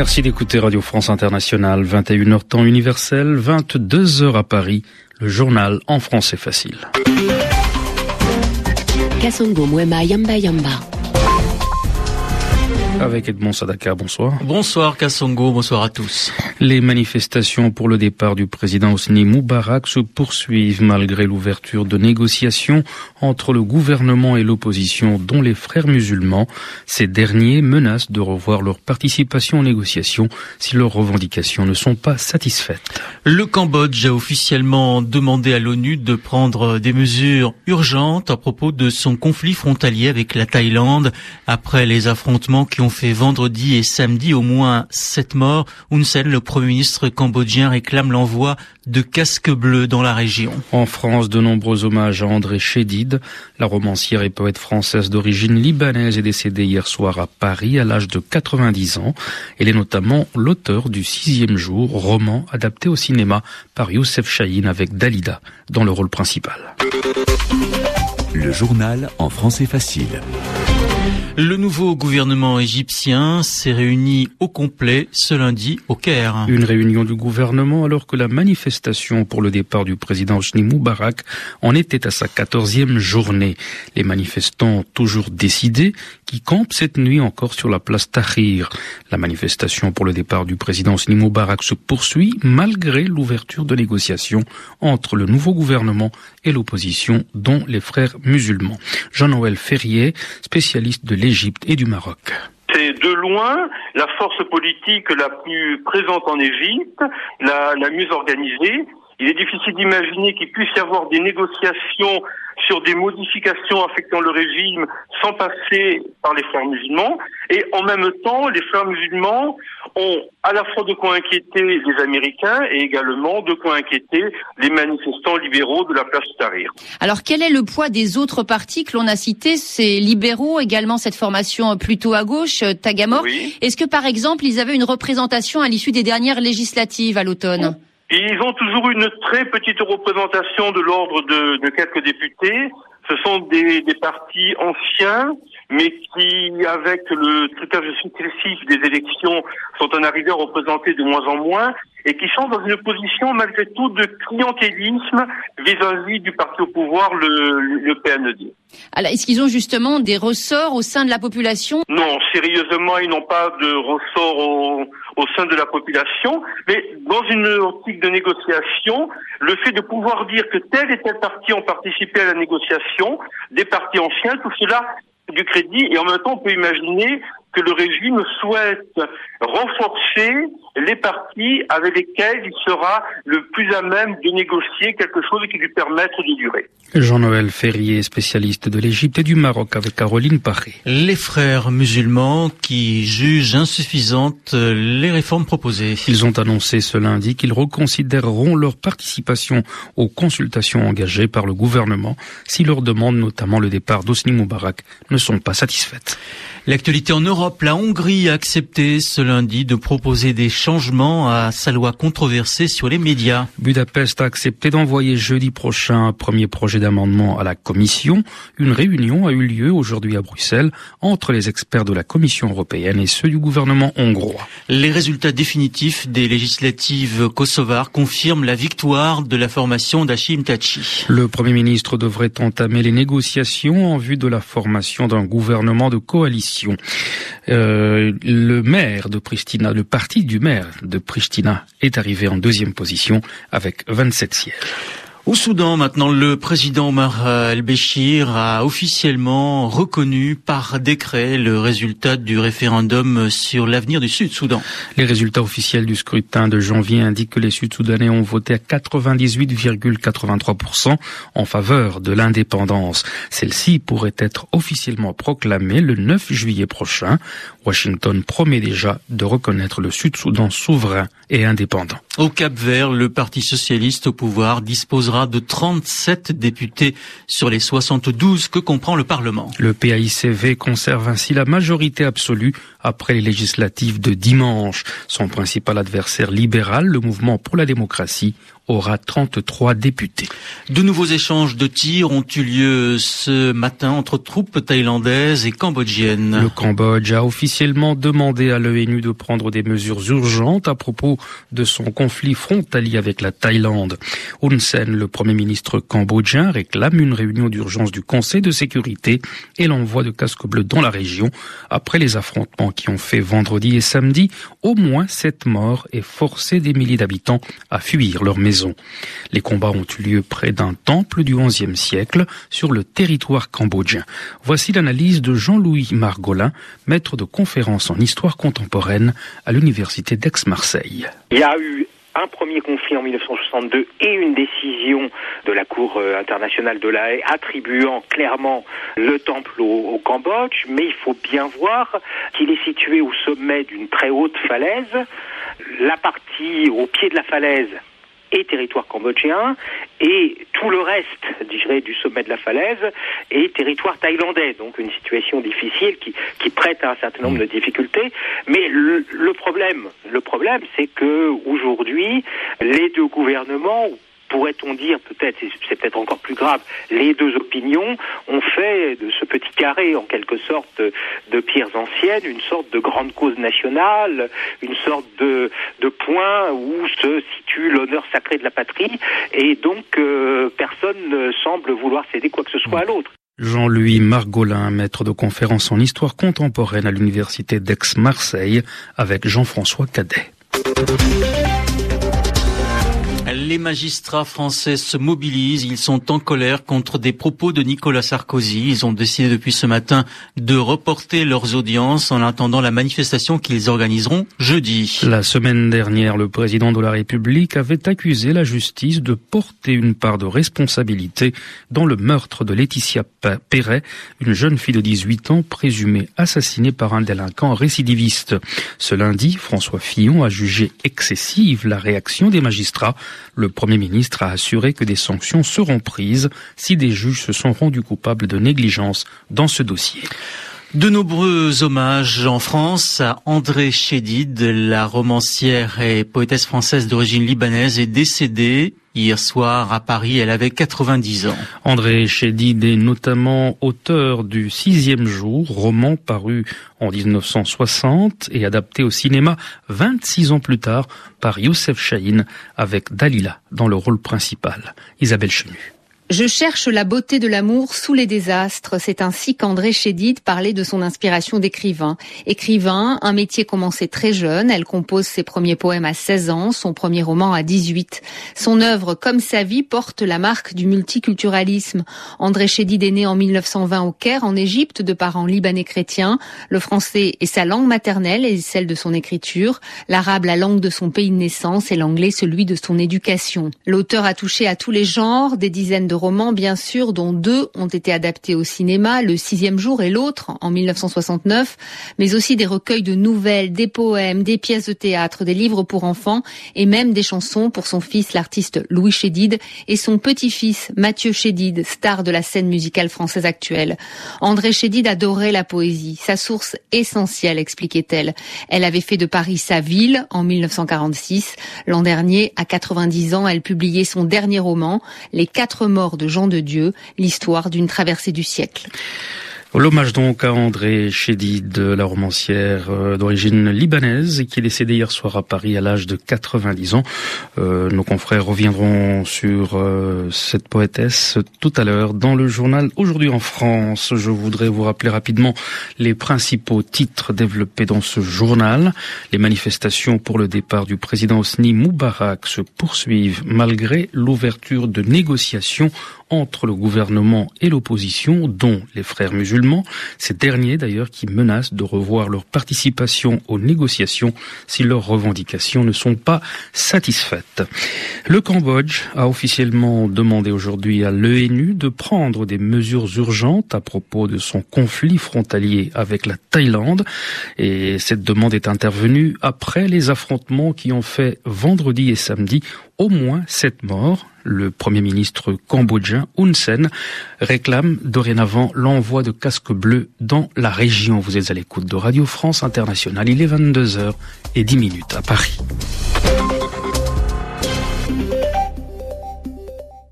Merci d'écouter Radio France Internationale, 21h temps universel, 22h à Paris, le journal en français facile. Yamba Yamba. Avec Edmond Sadaka, bonsoir. Bonsoir Kassongo, bonsoir à tous. Les manifestations pour le départ du président Hosni Moubarak se poursuivent malgré l'ouverture de négociations entre le gouvernement et l'opposition, dont les frères musulmans. Ces derniers menacent de revoir leur participation aux négociations si leurs revendications ne sont pas satisfaites. Le Cambodge a officiellement demandé à l'ONU de prendre des mesures urgentes à propos de son conflit frontalier avec la Thaïlande après les affrontements qui ont fait vendredi et samedi au moins sept morts. Hun Sen, le Premier ministre cambodgien, réclame l'envoi de casques bleus dans la région. En France, de nombreux hommages à André Chédid. La romancière et poète française d'origine libanaise est décédée hier soir à Paris à l'âge de 90 ans. Elle est notamment l'auteur du Sixième jour, roman adapté au cinéma par Youssef Chahine avec Dalida dans le rôle principal. Le journal en français facile. Le nouveau gouvernement égyptien s'est réuni au complet ce lundi au Caire. Une réunion du gouvernement alors que la manifestation pour le départ du président Hosni Moubarak en était à sa quatorzième journée. Les manifestants toujours décidés qui campent cette nuit encore sur la place Tahrir. La manifestation pour le départ du président Hosni Moubarak se poursuit malgré l'ouverture de négociations entre le nouveau gouvernement et l'opposition, dont les frères musulmans. Jean-Noël Ferrier, spécialiste de l'Égypte et du Maroc. C'est de loin la force politique la plus présente en Égypte, la, la mieux organisée. Il est difficile d'imaginer qu'il puisse y avoir des négociations sur des modifications affectant le régime sans passer par les frères musulmans. Et en même temps, les frères musulmans ont à la fois de quoi inquiéter les Américains et également de quoi inquiéter les manifestants libéraux de la place Tahrir. Alors quel est le poids des autres partis que l'on a cités, ces libéraux, également cette formation plutôt à gauche, Tagamor Oui. Est-ce que par exemple ils avaient une représentation à l'issue des dernières législatives à l'automne? Ils ont toujours une très petite représentation de l'ordre de, quelques députés. Ce sont des, partis anciens, mais qui, avec le trucage successif des élections, sont en arrivée à représenter de moins en moins et qui sont dans une position malgré tout de clientélisme vis-à-vis du parti au pouvoir, le, le PNED. Alors est-ce qu'ils ont justement des ressorts au sein de la population? Non, sérieusement, ils n'ont pas de ressort au, au sein de la population, mais dans une optique de négociation, le fait de pouvoir dire que tel et tel parti ont participé à la négociation, des partis anciens, tout cela du crédit, et en même temps, on peut imaginer que le régime souhaite renforcer les partis avec lesquels il sera le plus à même de négocier quelque chose qui lui permette de durer. Jean-Noël Ferrier, spécialiste de l'Égypte et du Maroc avec Caroline Paré. Les frères musulmans qui jugent insuffisantes les réformes proposées. Ils ont annoncé ce lundi qu'ils reconsidéreront leur participation aux consultations engagées par le gouvernement si leurs demandes, notamment le départ d'Osni Moubarak, ne sont pas satisfaites. L'actualité en Europe, la Hongrie a accepté ce lundi de proposer des changements à sa loi controversée sur les médias. Budapest a accepté d'envoyer jeudi prochain un premier projet d'amendement à la Commission. Une réunion a eu lieu aujourd'hui à Bruxelles entre les experts de la Commission européenne et ceux du gouvernement hongrois. Les résultats définitifs des législatives kosovares confirment la victoire de la formation d'Achim Tachi. Le Premier ministre devrait entamer les négociations en vue de la formation d'un gouvernement de coalition. Euh, le maire de Pristina, le parti du maire de Pristina est arrivé en deuxième position avec 27 sièges. Au Soudan, maintenant, le président Omar el-Béchir a officiellement reconnu par décret le résultat du référendum sur l'avenir du Sud-Soudan. Les résultats officiels du scrutin de janvier indiquent que les Sud-Soudanais ont voté à 98,83% en faveur de l'indépendance. Celle-ci pourrait être officiellement proclamée le 9 juillet prochain. Washington promet déjà de reconnaître le Sud-Soudan souverain et indépendant. Au Cap-Vert, le Parti socialiste au pouvoir disposera de 37 députés sur les 72 que comprend le Parlement. Le PAICV conserve ainsi la majorité absolue après les législatives de dimanche. Son principal adversaire libéral, le mouvement pour la démocratie, aura 33 députés. De nouveaux échanges de tirs ont eu lieu ce matin entre troupes thaïlandaises et cambodgiennes. Le Cambodge a officiellement demandé à l'ONU de prendre des mesures urgentes à propos de son conflit frontalier avec la Thaïlande. Hun Sen, le premier ministre cambodgien, réclame une réunion d'urgence du Conseil de sécurité et l'envoi de casques bleus dans la région après les affrontements qui ont fait vendredi et samedi au moins sept morts et forcé des milliers d'habitants à fuir leur maison. Les combats ont eu lieu près d'un temple du XIe siècle sur le territoire cambodgien. Voici l'analyse de Jean-Louis Margolin, maître de conférence en histoire contemporaine à l'université d'Aix-Marseille. Il y a eu un premier conflit en 1962 et une décision de la Cour euh, internationale de la haie attribuant clairement le temple au, au Cambodge, mais il faut bien voir qu'il est situé au sommet d'une très haute falaise. La partie au pied de la falaise et territoire cambodgien, et tout le reste, dirais, du sommet de la falaise est territoire thaïlandais. Donc une situation difficile qui, qui prête à un certain nombre de difficultés. Mais le, le problème, le problème, c'est que aujourd'hui, les deux gouvernements pourrait-on dire peut-être, c'est peut-être encore plus grave, les deux opinions ont fait de ce petit carré, en quelque sorte, de pierres anciennes, une sorte de grande cause nationale, une sorte de, point où se situe l'honneur sacré de la patrie, et donc euh, personne ne semble vouloir céder quoi que ce soit à l'autre. Jean-Louis Margolin, maître de conférence en histoire contemporaine à l'université d'Aix-Marseille, avec Jean-François Cadet. Les magistrats français se mobilisent, ils sont en colère contre des propos de Nicolas Sarkozy. Ils ont décidé depuis ce matin de reporter leurs audiences en attendant la manifestation qu'ils organiseront jeudi. La semaine dernière, le président de la République avait accusé la justice de porter une part de responsabilité dans le meurtre de Laetitia Perret, une jeune fille de 18 ans présumée assassinée par un délinquant récidiviste. Ce lundi, François Fillon a jugé excessive la réaction des magistrats. Le Premier ministre a assuré que des sanctions seront prises si des juges se sont rendus coupables de négligence dans ce dossier. De nombreux hommages en France à André Chédid, la romancière et poétesse française d'origine libanaise, est décédée hier soir à Paris. Elle avait 90 ans. André Chédid est notamment auteur du Sixième jour, roman paru en 1960 et adapté au cinéma 26 ans plus tard par Youssef Chahine avec Dalila dans le rôle principal. Isabelle Chenu. Je cherche la beauté de l'amour sous les désastres. C'est ainsi qu'André Chédid parlait de son inspiration d'écrivain. Écrivain, un métier commencé très jeune. Elle compose ses premiers poèmes à 16 ans, son premier roman à 18. Son œuvre, comme sa vie, porte la marque du multiculturalisme. André Chédid est né en 1920 au Caire, en Égypte, de parents libanais chrétiens. Le français est sa langue maternelle et celle de son écriture. L'arabe, la langue de son pays de naissance et l'anglais, celui de son éducation. L'auteur a touché à tous les genres, des dizaines de romans, bien sûr, dont deux ont été adaptés au cinéma, Le sixième jour et l'autre, en 1969, mais aussi des recueils de nouvelles, des poèmes, des pièces de théâtre, des livres pour enfants et même des chansons pour son fils, l'artiste Louis Chédid, et son petit-fils, Mathieu Chédid, star de la scène musicale française actuelle. André Chédid adorait la poésie, sa source essentielle, expliquait-elle. Elle avait fait de Paris sa ville en 1946. L'an dernier, à 90 ans, elle publiait son dernier roman, Les quatre morts de Jean de Dieu, l'histoire d'une traversée du siècle. L'hommage donc à André Chédid, la romancière euh, d'origine libanaise qui est décédée hier soir à Paris à l'âge de 90 ans. Euh, nos confrères reviendront sur euh, cette poétesse tout à l'heure dans le journal Aujourd'hui en France. Je voudrais vous rappeler rapidement les principaux titres développés dans ce journal. Les manifestations pour le départ du président Hosni Moubarak se poursuivent malgré l'ouverture de négociations entre le gouvernement et l'opposition, dont les frères ces derniers d'ailleurs qui menacent de revoir leur participation aux négociations si leurs revendications ne sont pas satisfaites. Le Cambodge a officiellement demandé aujourd'hui à l'ENU de prendre des mesures urgentes à propos de son conflit frontalier avec la Thaïlande et cette demande est intervenue après les affrontements qui ont fait vendredi et samedi au moins sept morts. Le Premier ministre cambodgien Hun Sen réclame dorénavant l'envoi de casques bleus dans la région. Vous êtes à l'écoute de Radio France Internationale. Il est 22h et 10 minutes à Paris.